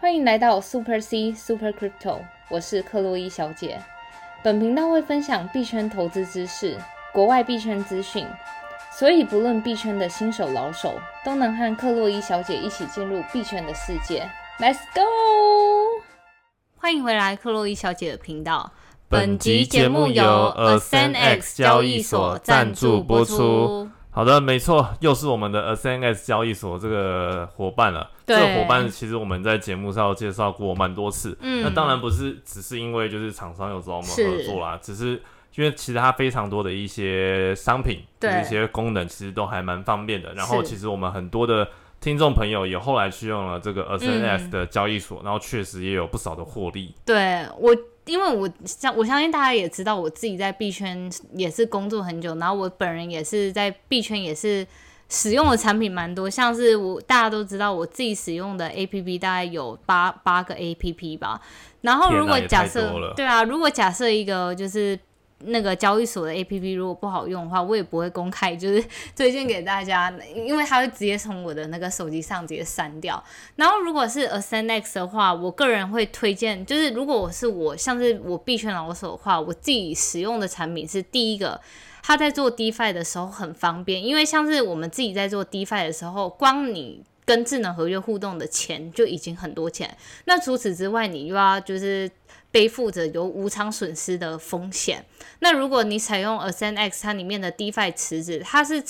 欢迎来到 Super C Super Crypto，我是克洛伊小姐。本频道会分享币圈投资知识、国外币圈资讯，所以不论币圈的新手老手，都能和克洛伊小姐一起进入币圈的世界。Let's go！欢迎回来，克洛伊小姐的频道。本集节目由 AscendX 交易所赞助播出。好的，没错，又是我们的 AscendX 交易所这个伙伴了。这个伙伴其实我们在节目上介绍过蛮多次。嗯，那当然不是只是因为就是厂商有找我们合作啦，只是因为其实它非常多的一些商品，一些功能其实都还蛮方便的。然后其实我们很多的听众朋友也后来去用了这个 AscendX 的交易所，然后确实也有不少的获利。对我。因为我相我相信大家也知道，我自己在币圈也是工作很久，然后我本人也是在币圈也是使用的产品蛮多，像是我大家都知道，我自己使用的 A P P 大概有八八个 A P P 吧。然后如果假设对啊，如果假设一个就是。那个交易所的 A P P 如果不好用的话，我也不会公开，就是推荐给大家，因为它会直接从我的那个手机上直接删掉。然后如果是 Ascendex 的话，我个人会推荐，就是如果我是我，像是我币圈老手的话，我自己使用的产品是第一个，它在做 DeFi 的时候很方便，因为像是我们自己在做 DeFi 的时候，光你跟智能合约互动的钱就已经很多钱，那除此之外，你又要就是。背负着有无偿损失的风险。那如果你采用 Ascend X，它里面的 DeFi 池子，它是。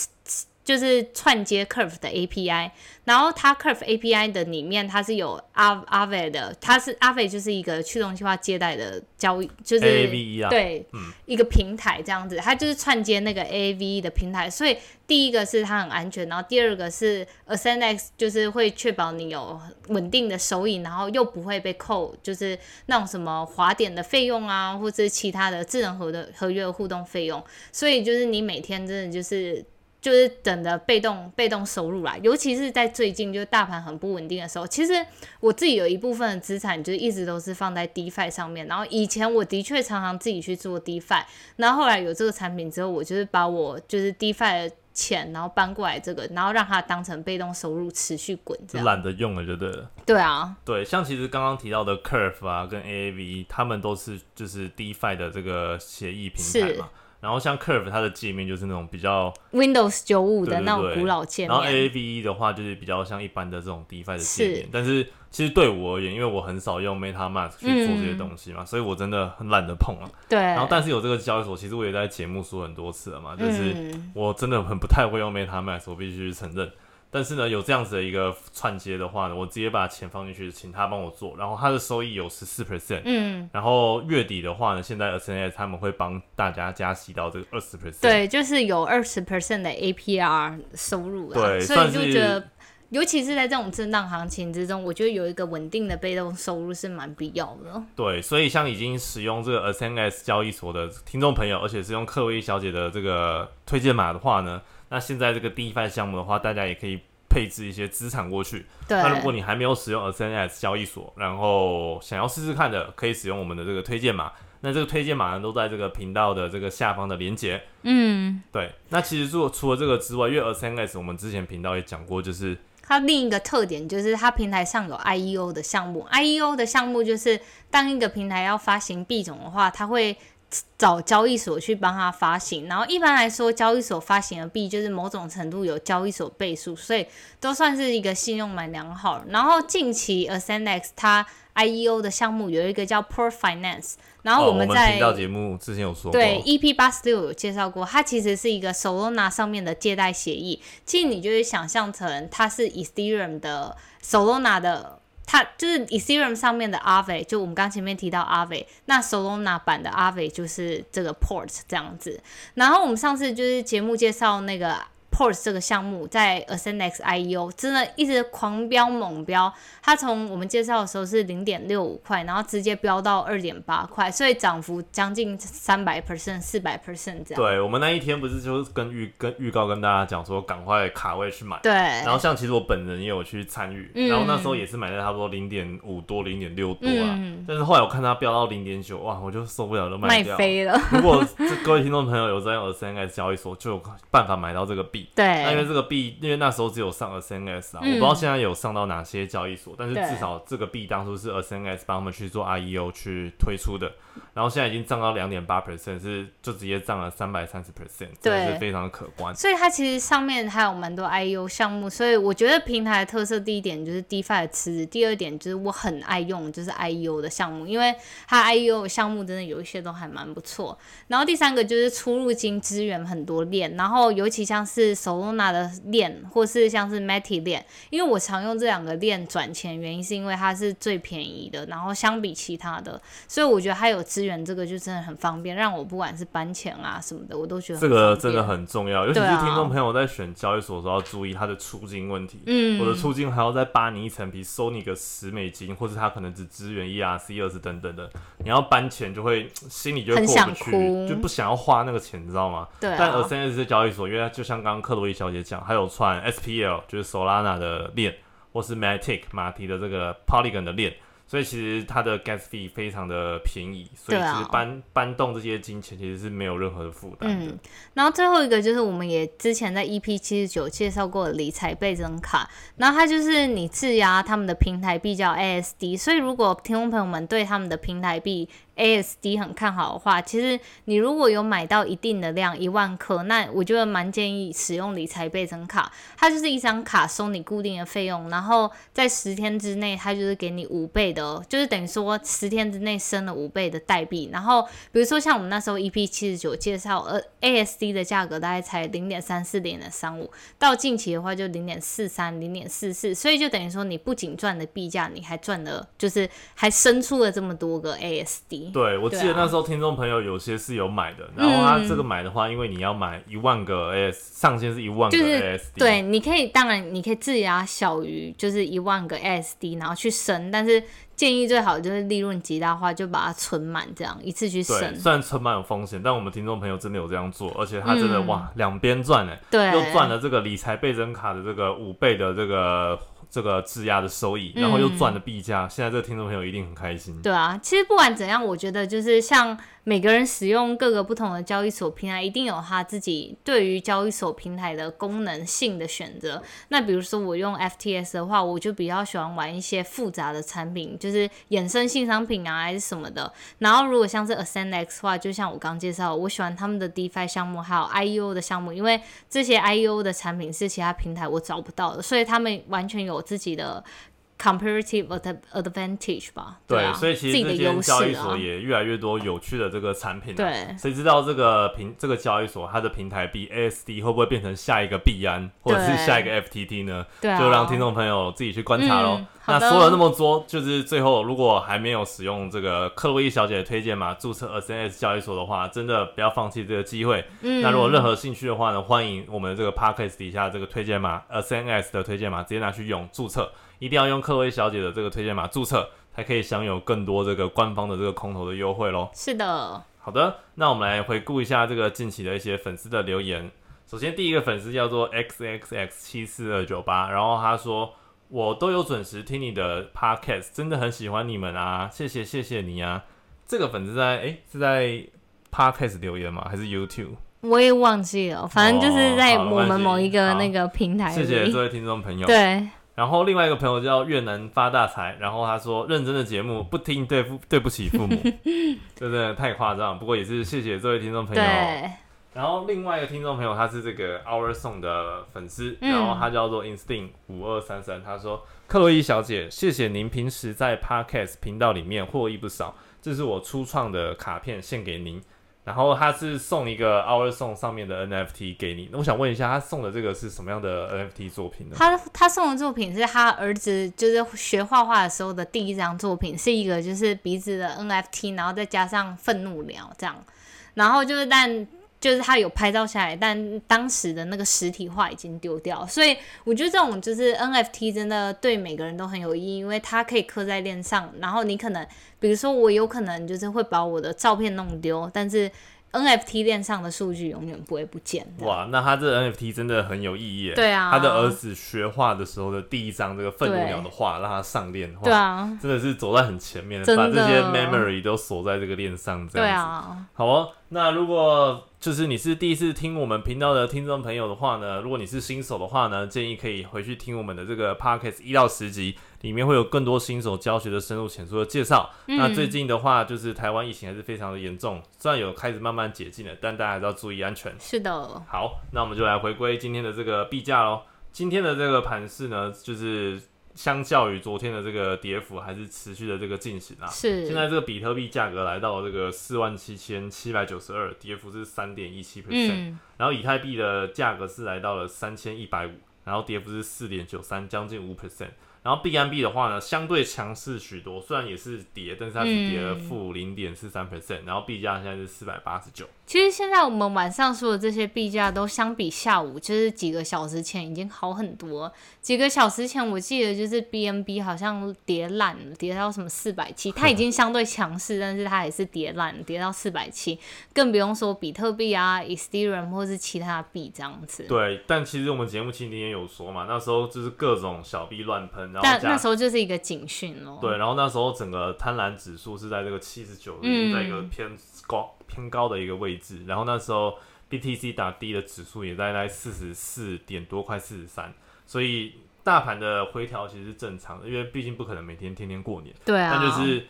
就是串接 Curve 的 API，然后它 Curve API 的里面它是有 Av Aave 的，它是 Aave 就是一个去中心化借贷的交易，就是 AAV 啊对，一个平台这样子，它就是串接那个 AAVE 的平台，所以第一个是它很安全，然后第二个是 Ascend X 就是会确保你有稳定的收益，然后又不会被扣，就是那种什么滑点的费用啊，或者是其他的智能合的合约互动费用，所以就是你每天真的就是。就是等的被动被动收入啦，尤其是在最近就是大盘很不稳定的时候，其实我自己有一部分的资产就是一直都是放在 DeFi 上面。然后以前我的确常常自己去做 DeFi，然后后来有这个产品之后，我就是把我就是 DeFi 的钱，然后搬过来这个，然后让它当成被动收入持续滚。这样懒得用了，就对了。对啊，对，像其实刚刚提到的 Curve 啊，跟 AAV，他们都是就是 DeFi 的这个协议平台嘛。然后像 Curve 它的界面就是那种比较 Windows 九五的那种古老界面，然后 AAVE 的话就是比较像一般的这种 DeFi 的界面。但是其实对我而言，因为我很少用 MetaMask 去做这些东西嘛，所以我真的很懒得碰啊。对。然后但是有这个交易所，其实我也在节目说很多次了嘛，就是我真的很不太会用 MetaMask，我必须承认。但是呢，有这样子的一个串接的话呢，我直接把钱放进去，请他帮我做，然后他的收益有十四 percent，嗯，然后月底的话呢，现在 S N S 他们会帮大家加息到这个二十 percent，对，就是有二十 percent 的 A P R 收入，对，所以就觉得，尤其是在这种震荡行情之中，我觉得有一个稳定的被动收入是蛮必要的。对，所以像已经使用这个 S N S 交易所的听众朋友，而且是用克威小姐的这个推荐码的话呢。那现在这个 DeFi 项目的话，大家也可以配置一些资产过去。对。那如果你还没有使用 Ascend 交易所，然后想要试试看的，可以使用我们的这个推荐码。那这个推荐码呢，都在这个频道的这个下方的连接。嗯。对。那其实做除了这个之外，因为 Ascend 我们之前频道也讲过，就是它另一个特点就是它平台上有 IEO 的项目。IEO 的项目就是当一个平台要发行币种的话，它会。找交易所去帮它发行，然后一般来说，交易所发行的币就是某种程度有交易所倍数，所以都算是一个信用蛮良好。然后近期 Ascendex 它 IEO 的项目有一个叫 Port Finance，然后我们在频道节目之前有说对 EP 八十六有介绍过，它其实是一个 Solana 上面的借贷协议，其实你就会想象成它是 Ethereum 的 Solana 的。它就是 Ethereum 上面的 Aave，就我们刚前面提到 Aave，那 Solana 版的 Aave 就是这个 Port 这样子。然后我们上次就是节目介绍那个。Port 这个项目在 Ascend IEO 真的一直狂飙猛飙，它从我们介绍的时候是零点六五块，然后直接飙到二点八块，所以涨幅将近三百 percent、四百 percent 这样。对我们那一天不是就是跟预跟预告跟大家讲说赶快卡位去买，对。然后像其实我本人也有去参与，然后那时候也是买在差不多零点五多、零点六多啊，嗯但是后来我看它飙到零点九，哇，我就受不了了，卖掉。飞了。如果各位听众朋友有在用 Ascend 交易所，就有办法买到这个币。币。对，那因为这个币，因为那时候只有上 SNS 啊，我不知道现在有上到哪些交易所，但是至少这个币当初是 SNS 帮他们去做 IEO 去推出的，然后现在已经涨到两点八 percent，是就直接涨了三百三十 percent，对，是非常的可观。所以它其实上面还有蛮多 IEO 项目，所以我觉得平台的特色第一点就是 DeFi 的池子，第二点就是我很爱用就是 IEO 的项目，因为它 IEO 项目真的有一些都还蛮不错。然后第三个就是出入金资源很多链，然后尤其像是 Solana 的链，或是像是 Matic 链，因为我常用这两个链转钱，原因是因为它是最便宜的，然后相比其他的，所以我觉得它有支援这个就真的很方便，让我不管是搬钱啊什么的，我都觉得这个真的很重要，尤其是听众朋友在选交易所的时候要注意它的出金问题，嗯，我的出金还要再扒你一层皮，收你个十美金，或是它可能只支援 ERC 二十等等的，你要搬钱就会心里就过不去，就不想要花那个钱，你知道吗？对。但 SNS 交易所，因为就像刚刚克洛伊小姐讲，还有串 SPL，就是 Solana 的链，或是 Matic 马蹄的这个 Polygon 的链。所以其实它的 gas fee 非常的便宜，所以其实搬搬动这些金钱其实是没有任何的负担的。嗯，然后最后一个就是我们也之前在 EP 七十九介绍过的理财倍增卡，然后它就是你质押他们的平台币叫 ASD，所以如果听众朋友们对他们的平台币 ASD 很看好的话，其实你如果有买到一定的量一万克，那我觉得蛮建议使用理财倍增卡。它就是一张卡收你固定的费用，然后在十天之内，它就是给你五倍的，就是等于说十天之内升了五倍的代币。然后比如说像我们那时候 EP 七十九介绍，呃 ASD 的价格大概才零点三四、零点三五，到近期的话就零点四三、零点四四，所以就等于说你不仅赚了币价，你还赚了，就是还生出了这么多个 ASD。对，我记得那时候听众朋友有些是有买的，然后他这个买的话，因为你要买一万个 AS，上限是一万个 ASD，对，你可以，当然你可以质押小于就是一万个 ASD，然后去升，但是建议最好就是利润极大化，就把它存满，这样一次去升。虽然存满有风险，但我们听众朋友真的有这样做，而且他真的哇，两边赚哎，对，又赚了这个理财倍增卡的这个五倍的这个。这个质押的收益，然后又赚了币价，现在这个听众朋友一定很开心。对啊，其实不管怎样，我觉得就是像。每个人使用各个不同的交易所平台，一定有他自己对于交易所平台的功能性的选择。那比如说我用 FTS 的话，我就比较喜欢玩一些复杂的产品，就是衍生性商品啊，还是什么的。然后如果像是 AscendX 的话，就像我刚介绍，我喜欢他们的 DeFi 项目，还有 IEO 的项目，因为这些 IEO 的产品是其他平台我找不到的，所以他们完全有自己的。Comparative advantage 吧，对，所以其实这间交易所也越来越多有趣的这个产品。对，谁知道这个平这个交易所它的平台币 ASD 会不会变成下一个币安，或者是下一个 FTT 呢？对，就让听众朋友自己去观察喽。那说了那么多，就是最后如果还没有使用这个克洛伊小姐的推荐码注册 SNS 交易所的话，真的不要放弃这个机会。嗯，那如果任何兴趣的话呢，欢迎我们这个 Parkes 底下这个推荐码 SNS 的推荐码直接拿去用注册。一定要用克洛伊小姐的这个推荐码注册，才可以享有更多这个官方的这个空投的优惠喽。是的，好的，那我们来回顾一下这个近期的一些粉丝的留言。首先，第一个粉丝叫做 x x x 七四二九八，然后他说：“我都有准时听你的 podcast，真的很喜欢你们啊，谢谢谢谢你啊。”这个粉丝在哎是在 podcast 留言吗？还是 YouTube？我也忘记了，反正就是在我们某一个那个平台。谢谢这位听众朋友。对。然后另外一个朋友叫越南发大财，然后他说认真的节目不听对不对不起父母，真的太夸张。不过也是谢谢这位听众朋友。然后另外一个听众朋友他是这个 Our Song 的粉丝，然后他叫做 Instinct 五二三三，他说克洛伊小姐，谢谢您平时在 Podcast 频道里面获益不少，这是我初创的卡片献给您。然后他是送一个 Our Song 上面的 NFT 给你，那我想问一下，他送的这个是什么样的 NFT 作品呢？他他送的作品是他儿子就是学画画的时候的第一张作品，是一个就是鼻子的 NFT，然后再加上愤怒鸟这样，然后就是但。就是他有拍照下来，但当时的那个实体化已经丢掉，所以我觉得这种就是 NFT 真的对每个人都很有意义，因为它可以刻在链上，然后你可能，比如说我有可能就是会把我的照片弄丢，但是。NFT 链上的数据永远不会不见。哇，那他这 NFT 真的很有意义。对啊，他的儿子学画的时候的第一张这个愤怒鸟的画，让他上链。对啊，真的是走在很前面，把这些 memory 都锁在这个链上，这样子。对啊，好哦。那如果就是你是第一次听我们频道的听众朋友的话呢，如果你是新手的话呢，建议可以回去听我们的这个 podcast 一到十集，里面会有更多新手教学的深入浅出的介绍。那最近的话，就是台湾疫情还是非常的严重，虽然有开始慢慢解禁了，但大家还是要注意安全。是的。好，那我们就来回归今天的这个币价喽。今天的这个盘势呢，就是。相较于昨天的这个跌幅，还是持续的这个进行啊。是。现在这个比特币价格来到这个四万七千七百九十二，跌幅是三点一七 percent。然后以太币的价格是来到了三千一百五，然后跌幅是四点九三，将近五 percent。然后 BNB 的话呢，相对强势许多，虽然也是跌，但是它是跌了负零点四三 percent。然后币价现在是四百八十九。其实现在我们晚上说的这些币价都相比下午，就是几个小时前已经好很多。几个小时前我记得就是 BNB 好像跌烂了，跌到什么四百七，它已经相对强势，但是它还是跌烂，跌到四百七。更不用说比特币啊、Ethereum 或是其他币这样子。对，但其实我们节目今天也有说嘛，那时候就是各种小币乱喷，然后但那时候就是一个警讯哦。对，然后那时候整个贪婪指数是在这个七十九，在一个偏高。偏高的一个位置，然后那时候 BTC 打低的指数也在在四十四点多，快四十三，所以大盘的回调其实是正常的，因为毕竟不可能每天天天过年。对啊。但就是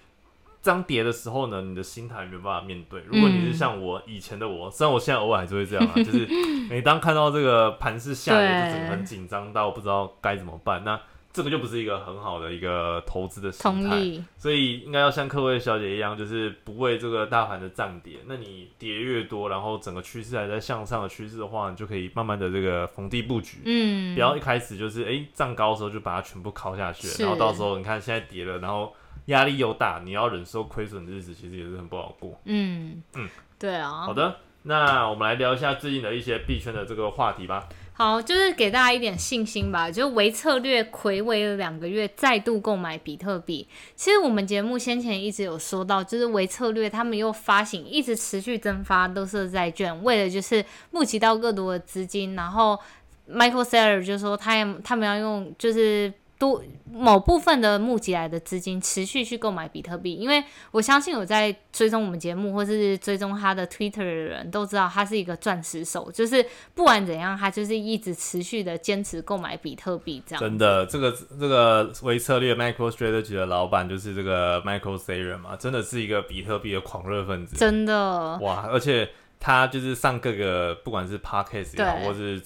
涨跌的时候呢，你的心态没有办法面对。如果你是像我以前的我，虽然我现在偶尔还是会这样啊，就是每当看到这个盘势下跌，就整个很紧张到不知道该怎么办。那这个就不是一个很好的一个投资的心态，所以应该要像各位小姐一样，就是不为这个大盘的涨跌。那你跌越多，然后整个趋势还在向上的趋势的话，你就可以慢慢的这个逢低布局。嗯，不要一开始就是哎涨高的时候就把它全部敲下去，然后到时候你看现在跌了，然后压力又大，你要忍受亏损的日子，其实也是很不好过。嗯嗯，对啊。好的，那我们来聊一下最近的一些币圈的这个话题吧。好，就是给大家一点信心吧。就维策略魁违了两个月，再度购买比特币。其实我们节目先前一直有说到，就是维策略他们又发行，一直持续增发乐色债券，为了就是募集到更多的资金。然后 Michael Saylor 就说，他也他们要用就是。多某部分的募集来的资金持续去购买比特币，因为我相信有在追踪我们节目或是追踪他的 Twitter 的人都知道他是一个钻石手，就是不管怎样，他就是一直持续的坚持购买比特币这样。真的，这个这个微策略 Michael Strategy 的老板就是这个 Michael Saylor 嘛，真的是一个比特币的狂热分子。真的哇，而且他就是上各个不管是 Podcast 也好，或是。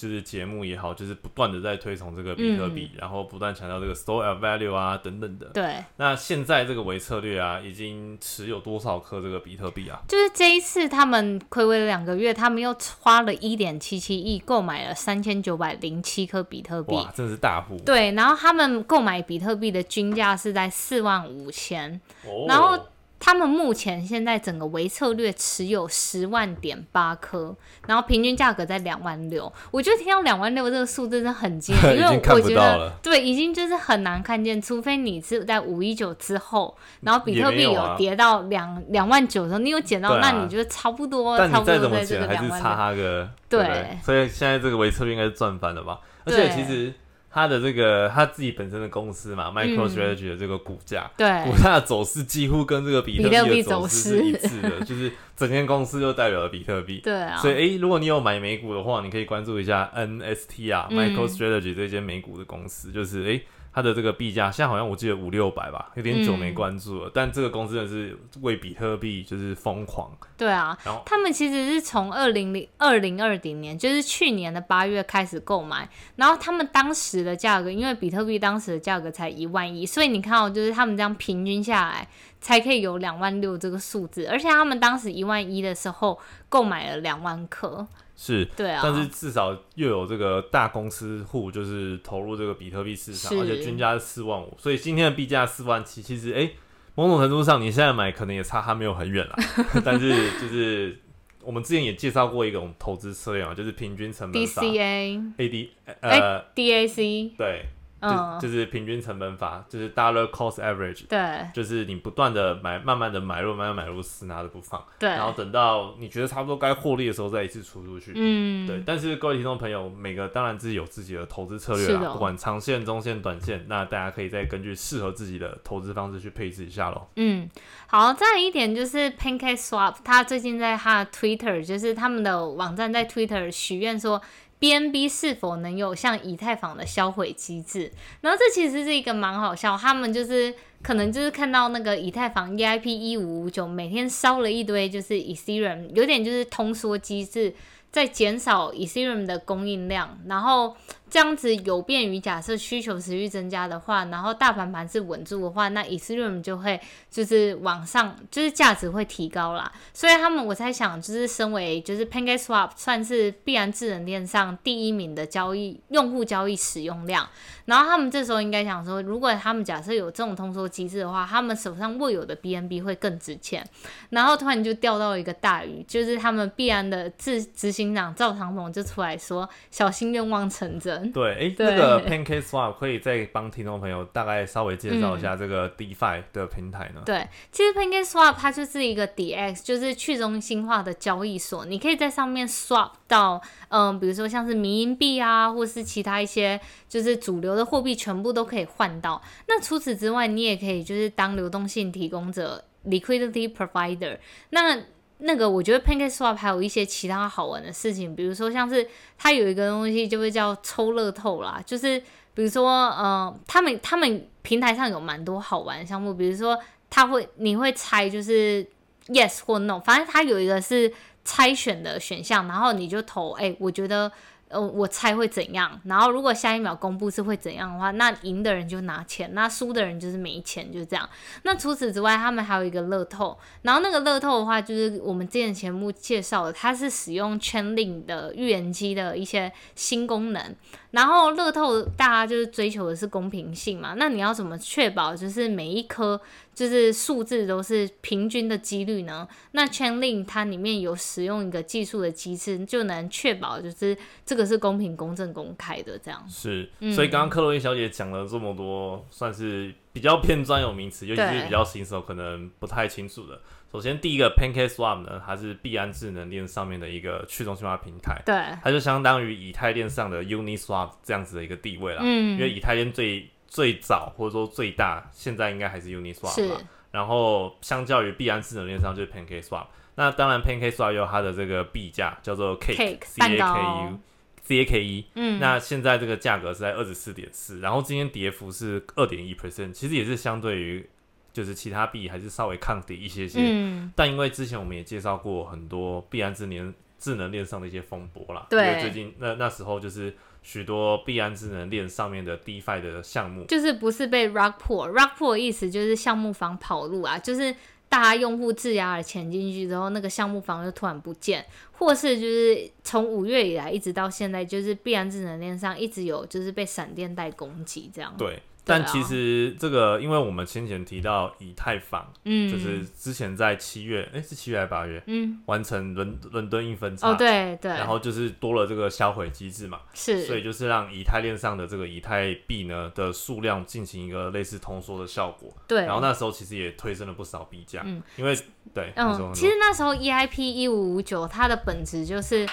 就是节目也好，就是不断的在推崇这个比特币，然后不断强调这个 store value 啊等等的。对。那现在这个维策略啊，已经持有多少颗这个比特币啊？就是这一次他们亏违了两个月，他们又花了一点七七亿购买了三千九百零七颗比特币。哇，真的是大户。对，然后他们购买比特币的均价是在四万五千，然后。他们目前现在整个维策略持有十万点八颗，然后平均价格在两万六。我觉得听到两万六这个数字真的很惊人，因为我觉得对，已经就是很难看见，除非你是在五一九之后，然后比特币有跌到两两万九的时候，你有捡到，那你就差不多，差不多在这个两万六。对，所以现在这个维策略应该是赚翻了吧？而且其实。他的这个他自己本身的公司嘛，MicroStrategy 的这个股价，对股价的走势几乎跟这个比特币的走势是一致的，就是整间公司就代表了比特币。对啊，所以诶，如果你有买美股的话，你可以关注一下 NST 啊，MicroStrategy 这间美股的公司，就是诶。它的这个币价现在好像我记得五六百吧，有点久没关注了。但这个公司真的是为比特币就是疯狂。对啊，然后他们其实是从二零零二零二零年，就是去年的八月开始购买，然后他们当时的价格，因为比特币当时的价格才一万一，所以你看哦，就是他们这样平均下来才可以有两万六这个数字，而且他们当时一万一的时候购买了两万颗。是，对啊，但是至少又有这个大公司户，就是投入这个比特币市场，而且均价是四万五，所以今天的币价四万七，其实哎，某种程度上你现在买可能也差它没有很远了，但是就是我们之前也介绍过一种投资策略啊，就是平均成本法，DCA，AD，呃，DAC，对就就是平均成本法，就是 dollar cost average，对，就是你不断的买，慢慢的买入，慢慢买入，死拿着不放，对，然后等到你觉得差不多该获利的时候，再一次出出去，嗯，对。但是各位听众朋友，每个当然自己有自己的投资策略啦，不管长线、中线、短线，那大家可以再根据适合自己的投资方式去配置一下喽。嗯，好，再一点就是 Pancake Swap，他最近在他的 Twitter，就是他们的网站在 Twitter 许愿说。BNB 是否能有像以太坊的销毁机制？然后这其实是一个蛮好笑，他们就是可能就是看到那个以太坊 EIP 一五五九每天烧了一堆，就是 Ethereum，有点就是通缩机制在减少 Ethereum 的供应量，然后。这样子有便于假设需求持续增加的话，然后大盘盘是稳住的话，那 Ethereum 就会就是往上，就是价值会提高啦。所以他们我在想，就是身为就是 PancakeSwap 算是必然智能链上第一名的交易用户交易使用量，然后他们这时候应该想说，如果他们假设有这种通缩机制的话，他们手上握有的 BNB 会更值钱。然后突然就钓到一个大鱼，就是他们必然的执执行长赵长鹏就出来说，小心愿望成真。对，哎，那个 Pancake Swap 可以再帮听众朋友大概稍微介绍一下这个 DeFi 的平台呢？对，其实 Pancake Swap 它就是一个 DX，就是去中心化的交易所，你可以在上面 swap 到，嗯，比如说像是民营币啊，或是其他一些就是主流的货币，全部都可以换到。那除此之外，你也可以就是当流动性提供者 （liquidity provider）。那那个我觉得 Pancake Swap 还有一些其他好玩的事情，比如说像是它有一个东西就会叫抽乐透啦，就是比如说呃，他们他们平台上有蛮多好玩的项目，比如说他会你会猜就是 yes 或 no，反正它有一个是猜选的选项，然后你就投，哎，我觉得。呃，我猜会怎样？然后如果下一秒公布是会怎样的话，那赢的人就拿钱，那输的人就是没钱，就这样。那除此之外，他们还有一个乐透，然后那个乐透的话，就是我们之前节目介绍的，它是使用全领的预言机的一些新功能。然后乐透大家就是追求的是公平性嘛，那你要怎么确保就是每一颗就是数字都是平均的几率呢？那 Chainlink 它里面有使用一个技术的机制，就能确保就是这个是公平、公正、公开的这样。是，所以刚刚克洛伊小姐讲了这么多，算是比较偏专有名词，尤其是比较新手可能不太清楚的。首先，第一个 Pancake Swap 呢，它是币安智能链上面的一个去中心化平台，对，它就相当于以太链上的 Uniswap 这样子的一个地位了。嗯，因为以太链最最早或者说最大，现在应该还是 Uniswap 吧。然后，相较于币安智能链上就是 Pancake Swap。那当然，Pancake Swap 有它的这个币价叫做 Cake C A K U C A K E。嗯，那现在这个价格是在二十四点四，然后今天跌幅是二点一 percent，其实也是相对于。就是其他币还是稍微抗跌一些些，嗯。但因为之前我们也介绍过很多币安智能智能链上的一些风波啦，对，最近那那时候就是许多币安智能链上面的 DeFi 的项目，就是不是被 Rug Pull，Rug Pull 意思就是项目方跑路啊，就是大家用户质押了钱进去之后，那个项目方就突然不见，或是就是从五月以来一直到现在，就是币安智能链上一直有就是被闪电带攻击这样，对。但其实这个，因为我们先前提到以太坊，嗯，就是之前在七月，哎，是七月还是八月，嗯，完成伦伦敦硬分叉，哦，对对，然后就是多了这个销毁机制嘛，是，所以就是让以太链上的这个以太币呢的数量进行一个类似通缩的效果，对，然后那时候其实也推升了不少币价，嗯，因为对，嗯，其实那时候 EIP 一五五九它的本质就是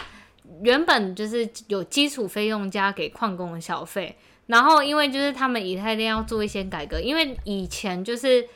原本就是有基础费用加给矿工的小费。然后，因为就是他们以太链要做一些改革，因为以前就是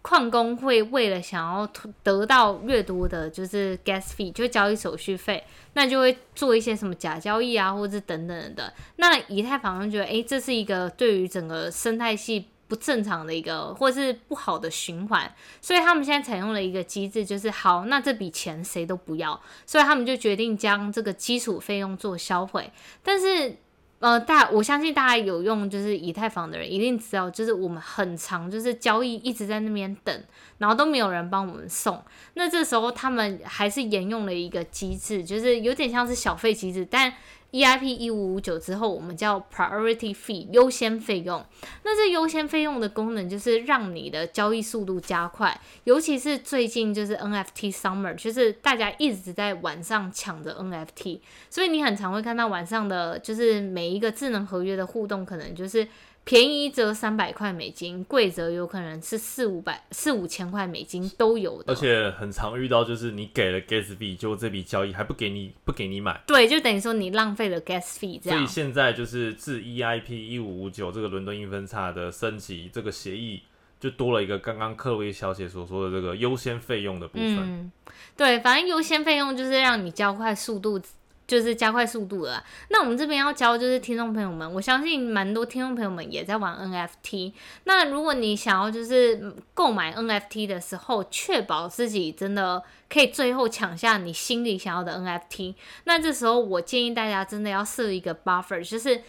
矿工会为了想要得到越多的，就是 gas fee，就交易手续费，那就会做一些什么假交易啊，或者是等等的。那以太坊就觉得，哎，这是一个对于整个生态系不正常的一个，或是不好的循环，所以他们现在采用了一个机制，就是好，那这笔钱谁都不要，所以他们就决定将这个基础费用做销毁，但是。呃，大我相信大家有用就是以太坊的人一定知道，就是我们很长就是交易一直在那边等，然后都没有人帮我们送。那这时候他们还是沿用了一个机制，就是有点像是小费机制，但。EIP 一五五九之后，我们叫 Priority Fee 优先费用。那这优先费用的功能就是让你的交易速度加快，尤其是最近就是 NFT Summer，就是大家一直在晚上抢着 NFT，所以你很常会看到晚上的，就是每一个智能合约的互动，可能就是便宜则三百块美金，贵则有可能是四五百、四五千块美金都有的。而且很常遇到，就是你给了 gas fee，就这笔交易还不给你，不给你买。对，就等于说你浪费了 gas fee。这样。所以现在就是自 EIP 一五五九这个伦敦硬分叉的升级，这个协议就多了一个刚刚克洛伊小姐所说的这个优先费用的部分。嗯，对，反正优先费用就是让你交快速度。就是加快速度了。那我们这边要教就是听众朋友们，我相信蛮多听众朋友们也在玩 NFT。那如果你想要就是购买 NFT 的时候，确保自己真的可以最后抢下你心里想要的 NFT，那这时候我建议大家真的要设一个 buffer，就是。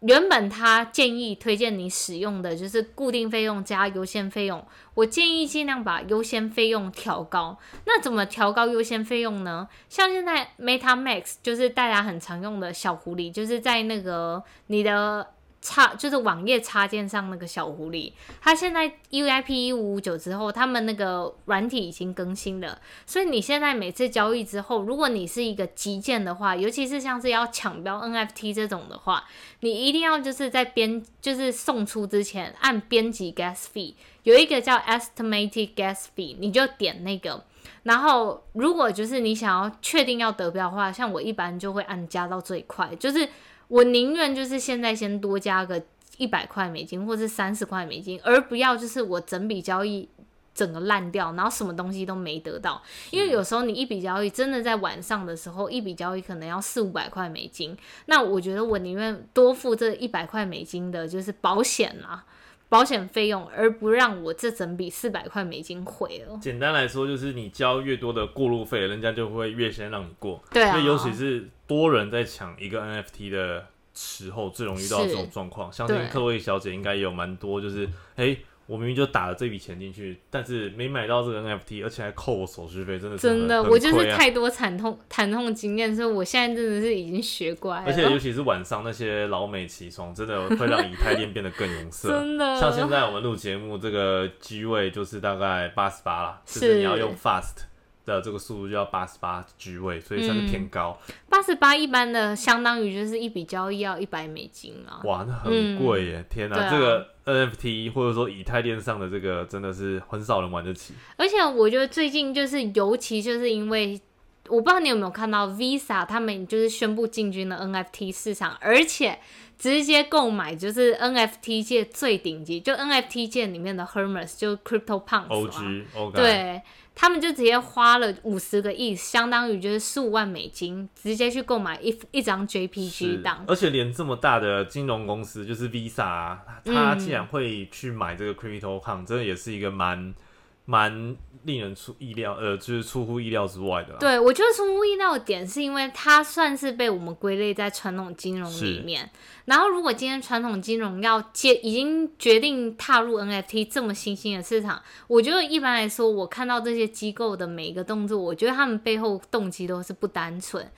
原本他建议推荐你使用的就是固定费用加优先费用，我建议尽量把优先费用调高。那怎么调高优先费用呢？像现在 MetaMax 就是大家很常用的小狐狸，就是在那个你的。插就是网页插件上那个小狐狸，它现在 UIP 一五五九之后，他们那个软体已经更新了，所以你现在每次交易之后，如果你是一个急件的话，尤其是像是要抢标 NFT 这种的话，你一定要就是在编就是送出之前按编辑 gas fee，有一个叫 estimated gas fee，你就点那个，然后如果就是你想要确定要得标的话，像我一般就会按加到最快，就是。我宁愿就是现在先多加个一百块美金，或是三十块美金，而不要就是我整笔交易整个烂掉，然后什么东西都没得到。因为有时候你一笔交易真的在晚上的时候，一笔交易可能要四五百块美金，那我觉得我宁愿多付这一百块美金的就是保险啦，保险费用，而不让我这整笔四百块美金毁了。简单来说，就是你交越多的过路费，人家就会越先让你过。对啊，尤其是。多人在抢一个 NFT 的时候，最容易遇到这种状况。相信克洛伊小姐应该也有蛮多，就是哎，我明明就打了这笔钱进去，但是没买到这个 NFT，而且还扣我手续费，真的真的，我就是太多惨痛惨痛经验，所以我现在真的是已经学乖了。而且尤其是晚上那些老美起床，真的会让以太链变得更有色。真的，像现在我们录节目，这个机位就是大概八十八了，就是你要用 Fast。的这个速度就要八十八 G 位，所以算是偏高。八十八一般的相当于就是一笔交易要一百美金啊！哇，那很贵耶！天哪，这个 NFT 或者说以太链上的这个真的是很少人玩得起。而且我觉得最近就是尤其就是因为我不知道你有没有看到 Visa 他们就是宣布进军了 NFT 市场，而且直接购买就是 NFT 界最顶级，就 NFT 界里面的 Hermes，就 Crypto Punks，对。他们就直接花了五十个亿，相当于就是十五万美金，直接去购买一一张 JPG 档。而且连这么大的金融公司，就是 Visa，他竟然会去买这个 Crypto c o n 真的也是一个蛮。蛮令人出意料，呃，就是出乎意料之外的。对，我觉得出乎意料的点是因为它算是被我们归类在传统金融里面。然后，如果今天传统金融要接，已经决定踏入 NFT 这么新兴的市场，我觉得一般来说，我看到这些机构的每一个动作，我觉得他们背后动机都是不单纯。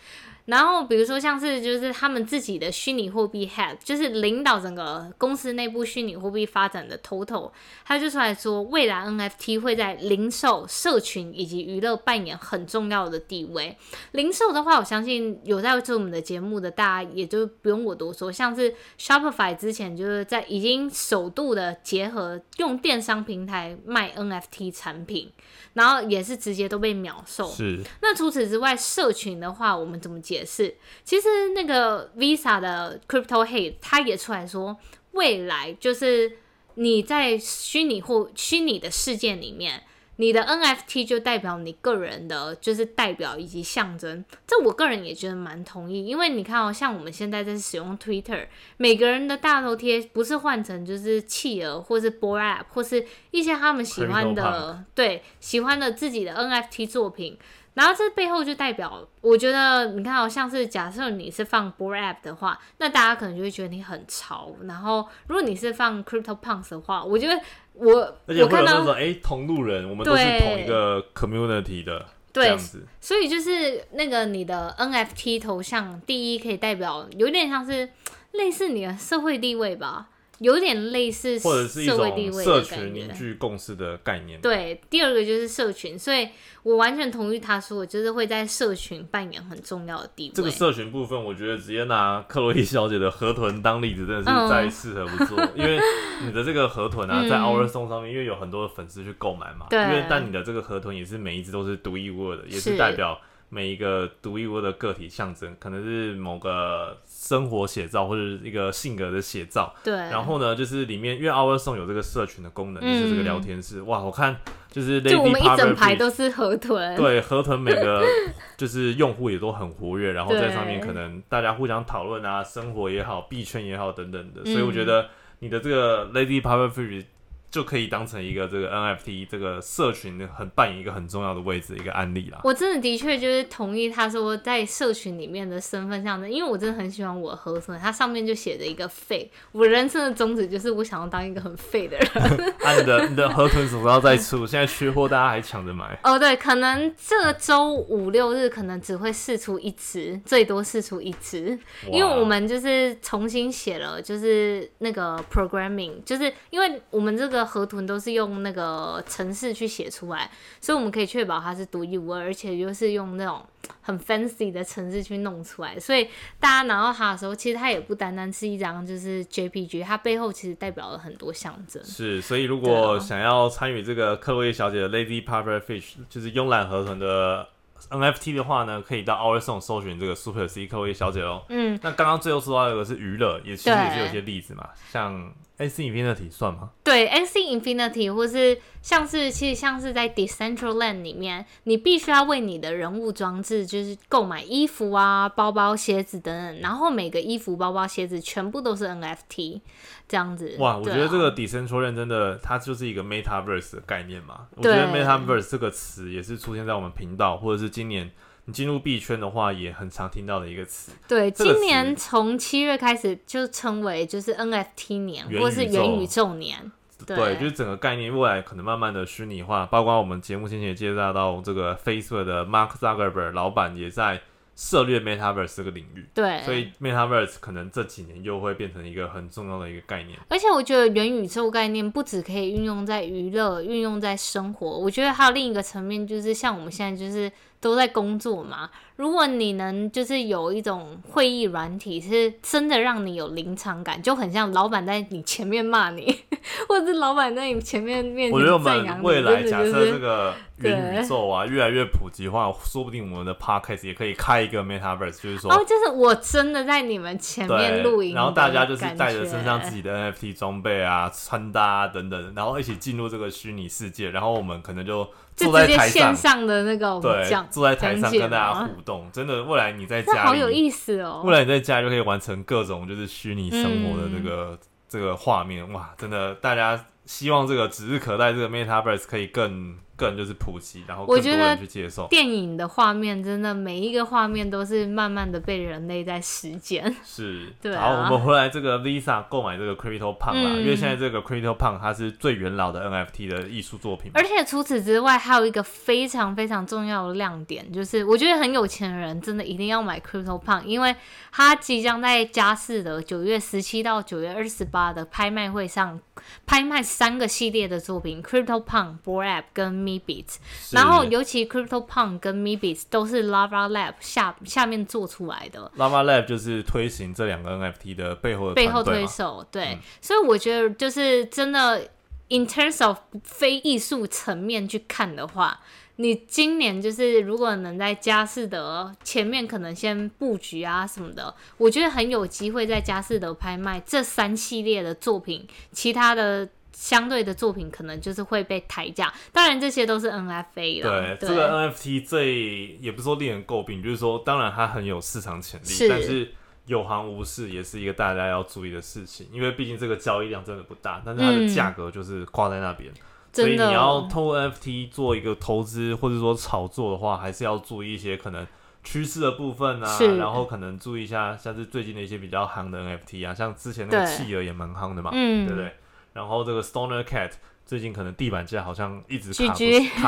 然后，比如说像是就是他们自己的虚拟货币 head，就是领导整个公司内部虚拟货币发展的 total，他就出来说，未来 NFT 会在零售、社群以及娱乐扮演很重要的地位。零售的话，我相信有在做我们的节目的大家，也就不用我多说。像是 Shopify 之前就是在已经首度的结合用电商平台卖 NFT 产品。然后也是直接都被秒售。是。那除此之外，社群的话，我们怎么解释？其实那个 Visa 的 Crypto Head 他也出来说，未来就是你在虚拟或虚拟的世界里面。你的 NFT 就代表你个人的，就是代表以及象征。这我个人也觉得蛮同意，因为你看哦，像我们现在在使用 Twitter，每个人的大头贴不是换成就是企鹅，或是 b o App，或是一些他们喜欢的，对，喜欢的自己的 NFT 作品。然后这背后就代表，我觉得你看哦，像是假设你是放 b o App 的话，那大家可能就会觉得你很潮。然后如果你是放 Crypto Punks 的话，我觉得。我而且会有那种哎，同路人，我们都是同一个 community 的这样子。所以就是那个你的 NFT 头像，第一可以代表有点像是类似你的社会地位吧。有点类似或者是一社会地种社群凝。聚共识的概念。对，第二个就是社群，所以我完全同意他说，我就是会在社群扮演很重要的地位。这个社群部分，我觉得直接拿克洛伊小姐的河豚当例子，真的嗯是再适合不做。因为你的这个河豚啊，嗯在 Our Song 上面，因为有很多的粉丝去购买嘛，对因为但你的这个河豚也是每一只都是独一无二的，也是是代表每一个独一无二的个体象征，可能是某个生活写照或者是一个性格的写照。对，然后呢，就是里面因为 Our Song 有这个社群的功能，就是这个聊天室。哇，我看就是就我 Lady 们一整排都是河豚。对，河豚每个 就是用户也都很活跃，然后在上面可能大家互相讨论啊，生活也好，币圈也好等等的，所以我嗯觉得你的这个 Lady Pufferfish 就可以当成一个这个 NFT 这个社群很扮演一个很重要的位置的一个案例啦。我真的的确就是同意他说在社群里面的身份象征，因为我真的很喜欢我的河豚，它上面就写着一个废。我人生的宗旨就是我想要当一个很废的人。啊，你的你的河豚什么时候再出？现在缺货，大家还抢着买。哦，对，可能这周五六日可能只会试出一只，最多试出一只，因为我们就是重新写了，就是那个 programming，就是因为我们这个河豚都是用那个程式去写出来，所以我们可以确保它是独一无二，而且又是用那种很 fancy 的程式去弄出来，所以大家拿到它的时候，其实它也不单单是一张就是 JPG，它背后其实代表了很多象征。是，所以如果想要参与这个克洛伊小姐的 Lady Pufferfish，就是慵懒河豚的 NFT 的话呢，可以到 Our Song 搜寻这个 Super C 克洛伊小姐哦。嗯，那刚刚最后说到一个是娱乐，也其实也是有一些例子嘛，像 AC Infinity 算吗？对，X Infinity 或是像是其实像是在 Decentraland 里面，你必须要为你的人物装置就是购买衣服啊、包包、鞋子等等，然后每个衣服、包包、鞋子全部都是 NFT 这样子。哇，我觉得这个 Decentraland 真的，它就是一个 Metaverse 的概念嘛。我对觉得 Metaverse 这个词也是出现在我们频道，或者是今年你进入币圈的话，也很常听到的一个词。对，这个今年词从七月开始就称为就是 NFT 年，元或是元宇宙年。对，就是整个概念未来可能慢慢的虚拟化，包括我们节目先前也介绍到这个 Facebook 的 Mark Zuckerberg 老板也在涉猎 Metaverse 这个领域，对，所以 Metaverse 可能这几年又会变成一个很重要的一个概念。而且我觉得元宇宙概念不只可以运用在娱乐，运用在生活。我觉得还有另一个层面，就是像我们现在就是都在工作嘛。如果你能就是有一种会议软体，是真的让你有临场感，就很像老板在你前面骂你，或者是老板在你前面面我觉得我。们未来假设这个元宇宙啊越来越普及化，说不定我们的 Podcast 也可以开一个 Metaverse，就是说哦，就是我真的在你们前面录对，影，然后大家就是带着身上自己的 NFT 装备啊、穿搭啊等等，然后一起进入这个虚拟世界，然后我们可能就就坐在直接线台上，的那个对讲，坐在台上跟大家互动。真的，未来你在家里，好有意思哦。未来你在家就可以完成各种就是虚拟生活的这嗯个、这个画面，哇，真的，大家希望这个指日可待，这个 Metaverse 可以更更就是普及，然后更多我觉得人去接受。电影的画面真的每一个画面都是慢慢的被人类在实践。是，对啊好，我们回来这个 Lisa 购买这个 Crypto Punk 啦，嗯因为现在这个 Crypto Punk 它是最元老的 NFT 的艺术作品，而且除此之外，还有一个非常非常重要的亮点，就是我觉得很有钱的人真的一定要买 Crypto Punk，因为它即将在佳士得九月十七到九月二十八的拍卖会上拍卖三个系列的作品：Crypto Punk、b o r App 跟 Me Beats。然后尤其 Crypto Punk 跟 Me Beats 都是 Lava Lab 下下面做出来的。Lava Lab 就是推行这两个 NFT 的背后的背后推手，对，嗯所以我觉得就是真的，in terms of 非艺术层面去看的话，你今年就是如果能在佳士得前面可能先布局啊什么的，我觉得很有机会在佳士得拍卖这三系列的作品，其他的。相对的作品可能就是会被抬价，当然这些都是 NFA 对，了。这个 NFT 最也不是说令人诟病，就是说，当然它很有市场潜力，是但是有行无市也是一个大家要注意的事情，因为毕竟这个交易量真的不大，但是它的嗯价格就是挂在那边，所以你要通过 NFT 做一个投资或者说炒作的话，还是要注意一些可能。趋势的部分啊，然后可能注意一下，像是最近的一些比较夯的 NFT 啊，像之前那个对企鹅也蛮夯的嘛，嗯，对不对？然后这个 Stoner Cat 最近可能地板价好像一直卡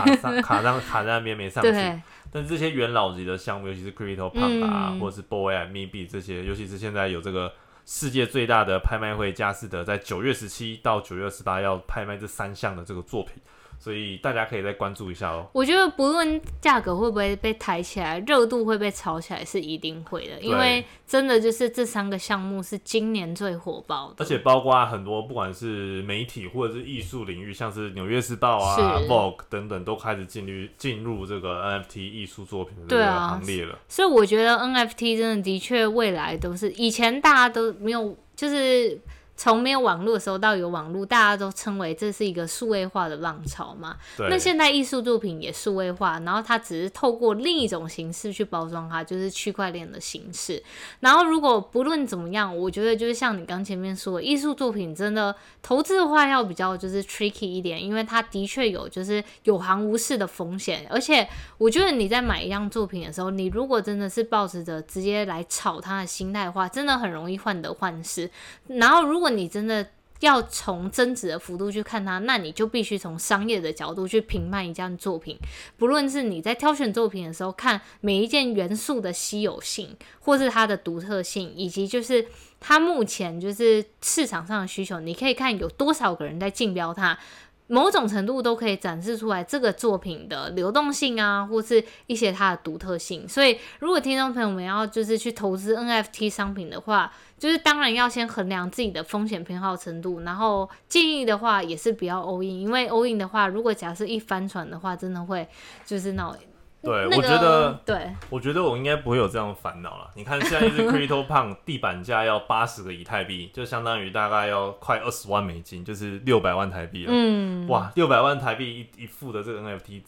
卡上 卡上卡在那边没上去，对，但这些元老级的项目，尤其是 Crypto Punk 啊，嗯。或者是 Boy 啊、Maybe 这些，尤其是现在有这个世界最大的拍卖会佳士得在九月十七到九月二十八要拍卖这三项的这个作品。所以大家可以再关注一下哦。我觉得不论价格会不会被抬起来，热度会被炒起来是一定会的，因为真的就是这三个项目是今年最火爆的。而且包括很多不管是媒体或者是艺术领域，像是《纽约时报》啊、Vogue 等等，都开始进入进入这个 NFT 艺术作品的这个行列了。所以我觉得 NFT 真的的确未来都是以前大家都没有就是。从没有网络的时候到有网络，大家都称为这是一个数位化的浪潮嘛。那现在艺术作品也数位化，然后它只是透过另一种形式去包装它，就是区块链的形式。然后如果不论怎么样，我觉得就是像你刚前面说，艺术作品真的投资的话要比较就是 tricky 一点，因为它的确有就是有行无市的风险。而且我觉得你在买一样作品的时候，你如果真的是抱持着直接来炒它的心态的话，真的很容易患得患失。然后如果你真的要从增值的幅度去看它，那你就必须从商业的角度去评判一件作品。不论是你在挑选作品的时候，看每一件元素的稀有性，或是它的独特性，以及就是它目前就是市场上的需求，你可以看有多少个人在竞标它。某种程度都可以展示出来这个作品的流动性啊，或是一些它的独特性。所以，如果听众朋友们要就是去投资 NFT 商品的话，就是当然要先衡量自己的风险偏好程度，然后建议的话也是不要 all in，因为 all in 的话，如果假设一翻船的话，真的会就是那种。对，我觉得，对，我觉得我应该不会有这样的烦恼了。你看，现在一只 Crypto Punk 地板价要八十个以太币，就相当于大概要快二十万美金，就是六百万台币了。嗯，哇，六百万台币一一副的这个 NFT，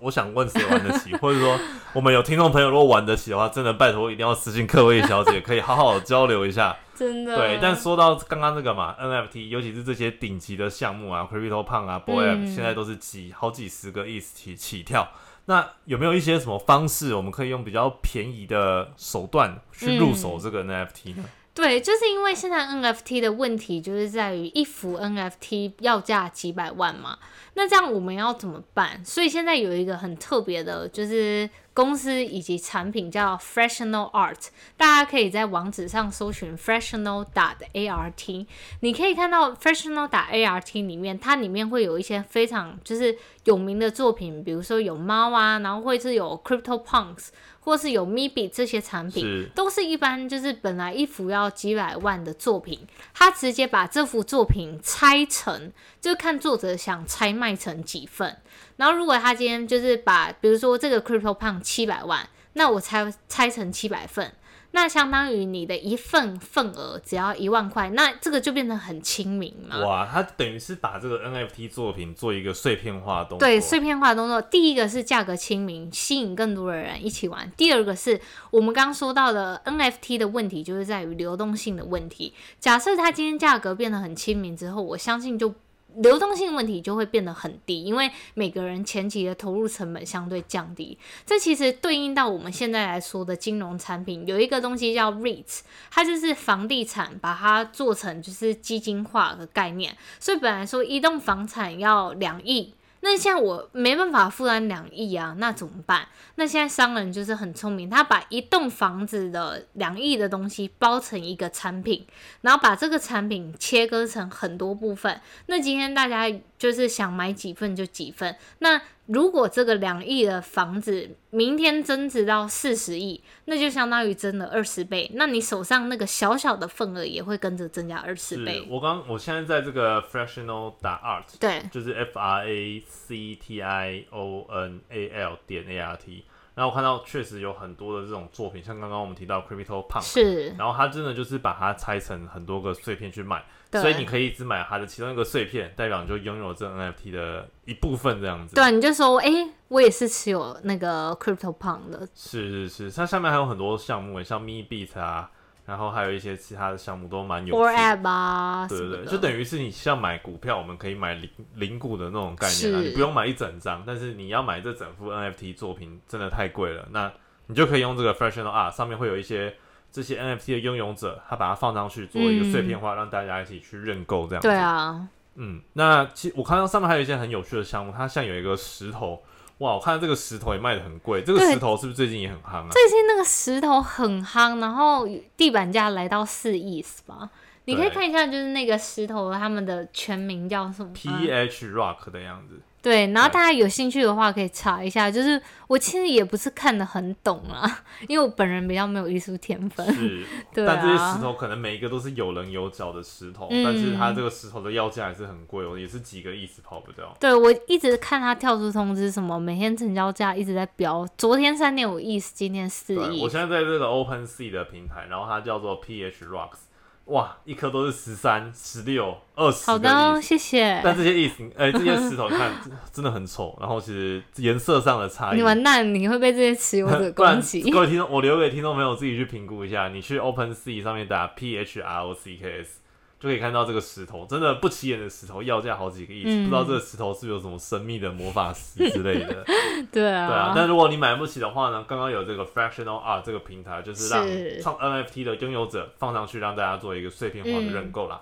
我想问谁玩得起？或者说，我们有听众朋友如果玩得起的话，真的拜托一定要私信各位小姐，可以好好交流一下。真的。对，但说到刚刚那个嘛，NFT，尤其是这些顶级的项目啊，Crypto Punk 啊，Boy，现在都是几好几十个亿起起跳。那有没有一些什么方式，我们可以用比较便宜的手段去入手这个 NFT 呢？对，就是因为现在 NFT 的问题就是在于一幅 NFT 要价几百万嘛，那这样我们要怎么办？所以现在有一个很特别的，就是。公司以及产品叫 Freshional Art，大家可以在网址上搜寻 Fractional dot art。你可以看到 Fractional dot art 里面，它里面会有一些非常就是有名的作品，比如说有猫啊，然后会是有 Crypto Punks，或是有 Mibi 这些产品，都是一般就是本来一幅要几百万的作品，他直接把这幅作品拆成，就看作者想拆卖成几份。然后，如果他今天就是把，比如说这个 Crypto Punk 七百万，那我拆拆成七百份，那相当于你的一份份额只要一万块，那这个就变得很亲民嘛。哇，他等于是把这个 NFT 作品做一个碎片化动作。对，碎片化动作，第一个是价格亲民，吸引更多的人一起玩；第二个是我们刚刚说到的 NFT 的问题，就是在于流动性的问题。假设它今天价格变得很亲民之后，我相信就。流动性问题就会变得很低，因为每个人前期的投入成本相对降低。这其实对应到我们现在来说的金融产品，有一个东西叫 REITs，它就是房地产把它做成就是基金化的概念。所以本来说一栋房产要两亿。那现在我没办法负担两亿啊，那怎么办？那现在商人就是很聪明，他把一栋房子的两亿的东西包成一个产品，然后把这个产品切割成很多部分。那今天大家就是想买几份就几份。那如果这个两亿的房子明天增值到四十亿，那就相当于增了二十倍。那你手上那个小小的份额也会跟着增加二十倍。我刚，我现在在这个 fractional 打 art，对，就是 F R A C T I O N A L 点 A R T。然后我看到确实有很多的这种作品，像刚刚我们提到 Crypto Punk，是，然后它真的就是把它拆成很多个碎片去卖。所以你可以只买它的其中一个碎片，代表你就拥有这 NFT 的一部分这样子。对，你就说，哎，我也是持有那个 Crypto Punk 的。是是是，它下面还有很多项目，像 Me Beat 啊，然后还有一些其他的项目都蛮有趣。For App 啊，对对对，就等于是你像买股票，我们可以买零零股的那种概念啊，你不用买一整张，但是你要买这整幅 NFT 作品真的太贵了，那你就可以用这个 Fractional Art 上面会有一些。这些 NFT 的拥有者，他把它放上去做一个碎片化，让大家一起去认购，这样子。对啊。嗯，那其实我看到上面还有一些很有趣的项目，它像有一个石头，哇，我看到这个石头也卖的很贵，这个石头是不是最近也很夯啊？最近那个石头很夯，然后地板价来到四亿是吧？你可以看一下，就是那个石头他们的全名叫什么？PH Rock 的样子。对，然后大家有兴趣的话可以查一下。就是我其实也不是看得很懂啊，因为我本人比较没有艺术天分。是，对但这些石头可能每一个都是有棱有角的石头，但是它这个石头的要价还是很贵哦，也是几个亿是跑不掉。对，我一直看它跳出通知，什么每天成交价一直在飙，昨天三点五亿，今天四亿。我现在在这个 Open Sea 的平台，然后它叫做 PH Rocks。哇，一颗都是十三、十六、二十。好的，谢谢。但这些意思，哎，这些石头看 真的很丑，然后其实颜色上的差异。你完蛋，你会被这些持有者攻击。各位听众，我留给听众朋友自己去评估一下。你去 Open Sea 上面打 P H R O C K S。就可以看到这个石头，真的不起眼的石头，要价好几个亿，不知道这个石头是有什么神秘的魔法石之类的。对啊，对啊。但如果你买不起的话呢？刚刚有这个 Fractional Art 这个平台，就是让创 NFT 的拥有者放上去，让大家做一个碎片化的认购啦。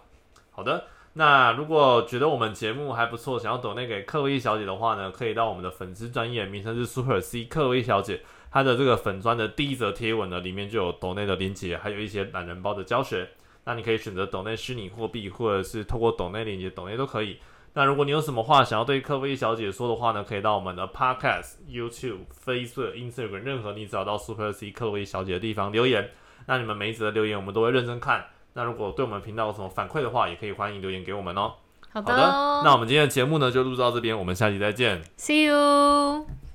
好的，那如果觉得我们节目还不错，想要抖内给克薇小姐的话呢，可以到我们的粉丝专业，名称是 Super C 克薇小姐，她的这个粉砖的第一则贴文呢，里面就有抖内的链接，还有一些懒人包的教学。那你可以选择抖内虚拟货币，或者是透过抖内链接抖内都可以。那如果你有什么话想要对客服小姐说的话呢，可以到我们的 Podcast、YouTube、Facebook、Instagram 任何你找到 Super C 客服小姐的地方留言。那你们每一则的留言我们都会认真看。那如果对我们频道有什么反馈的话，也可以欢迎留言给我们哦。好的，那我们今天的节目呢就录到这边，我们下期再见。See you。